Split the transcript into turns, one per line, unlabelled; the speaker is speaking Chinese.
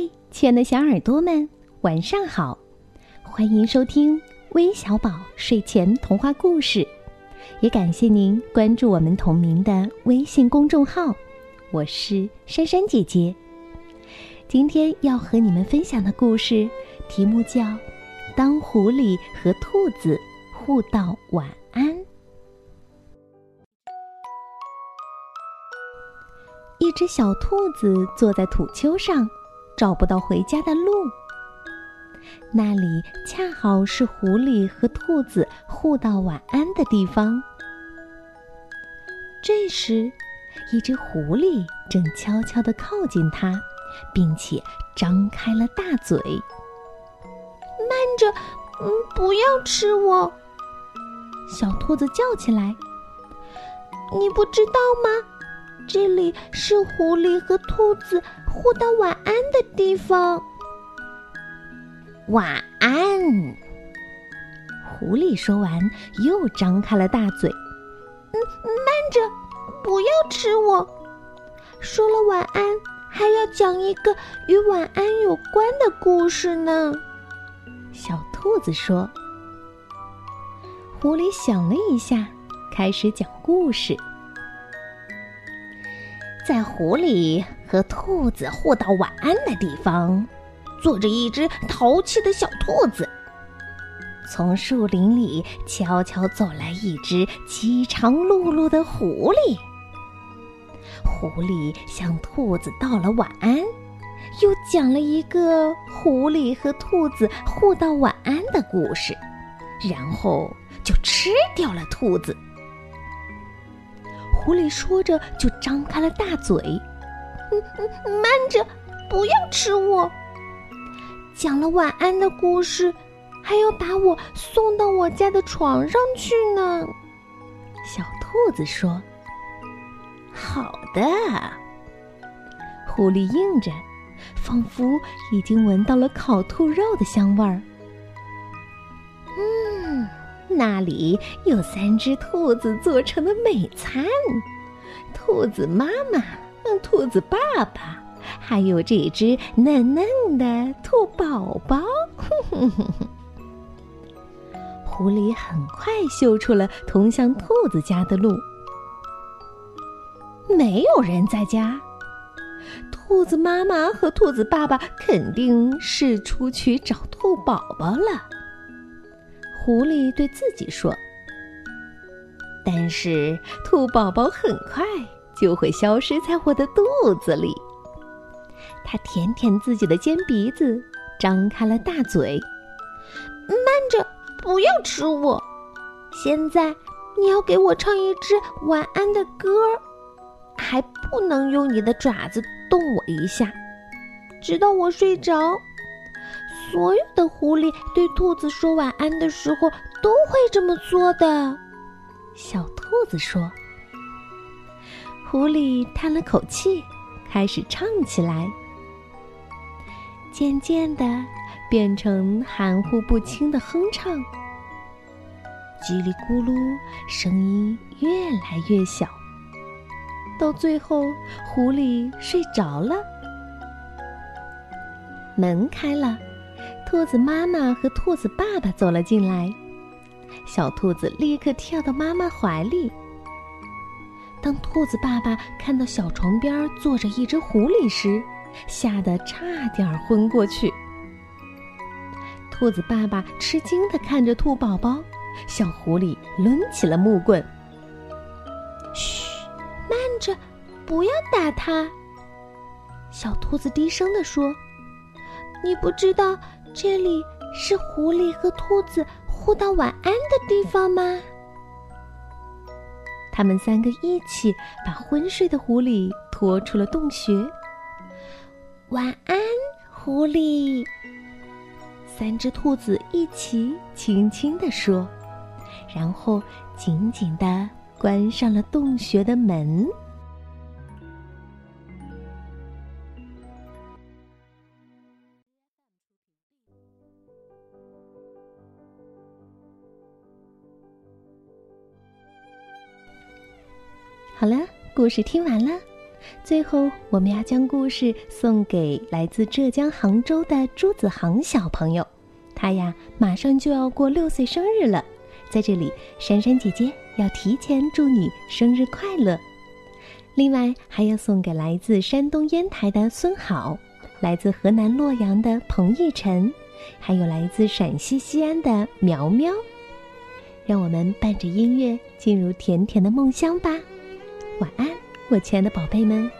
嘿，亲爱的小耳朵们，晚上好！欢迎收听微小宝睡前童话故事，也感谢您关注我们同名的微信公众号。我是珊珊姐姐。今天要和你们分享的故事题目叫《当狐狸和兔子互道晚安》。一只小兔子坐在土丘上。找不到回家的路，那里恰好是狐狸和兔子互道晚安的地方。这时，一只狐狸正悄悄地靠近它，并且张开了大嘴。
“慢着，嗯，不要吃我！”
小兔子叫起来。
“你不知道吗？这里是狐狸和兔子。”互道晚安的地方。
晚安。狐狸说完，又张开了大嘴。
嗯，慢着，不要吃我。说了晚安，还要讲一个与晚安有关的故事呢。
小兔子说。狐狸想了一下，开始讲故事。在狐狸和兔子互道晚安的地方，坐着一只淘气的小兔子。从树林里悄悄走来一只饥肠辘辘的狐狸。狐狸向兔子道了晚安，又讲了一个狐狸和兔子互道晚安的故事，然后就吃掉了兔子。狐狸说着，就张开了大嘴。
嗯嗯，慢着，不要吃我！讲了晚安的故事，还要把我送到我家的床上去呢。
小兔子说：“好的。”狐狸应着，仿佛已经闻到了烤兔肉的香味儿。嗯那里有三只兔子做成的美餐，兔子妈妈、嗯兔子爸爸，还有这只嫩嫩的兔宝宝。狐狸很快嗅出了通向兔子家的路。没有人在家，兔子妈妈和兔子爸爸肯定是出去找兔宝宝了。狐狸对自己说：“但是兔宝宝很快就会消失在我的肚子里。”他舔舔自己的尖鼻子，张开了大嘴。
“慢着，不要吃我！现在你要给我唱一支晚安的歌，还不能用你的爪子动我一下，直到我睡着。”所有的狐狸对兔子说晚安的时候都会这么做的，
小兔子说。狐狸叹了口气，开始唱起来，渐渐的变成含糊不清的哼唱，叽里咕噜，声音越来越小，到最后，狐狸睡着了。门开了。兔子妈妈和兔子爸爸走了进来，小兔子立刻跳到妈妈怀里。当兔子爸爸看到小床边坐着一只狐狸时，吓得差点昏过去。兔子爸爸吃惊地看着兔宝宝，小狐狸抡起了木棍：“
嘘，慢着，不要打它。”小兔子低声地说：“你不知道。”这里是狐狸和兔子互道晚安的地方吗？
他们三个一起把昏睡的狐狸拖出了洞穴。
晚安，狐狸。
三只兔子一起轻轻地说，然后紧紧地关上了洞穴的门。好了，故事听完了。最后，我们要将故事送给来自浙江杭州的朱子航小朋友，他呀马上就要过六岁生日了，在这里，珊珊姐姐要提前祝你生日快乐。另外，还要送给来自山东烟台的孙好，来自河南洛阳的彭奕晨，还有来自陕西西安的苗苗。让我们伴着音乐进入甜甜的梦乡吧，晚安，我亲爱的宝贝们。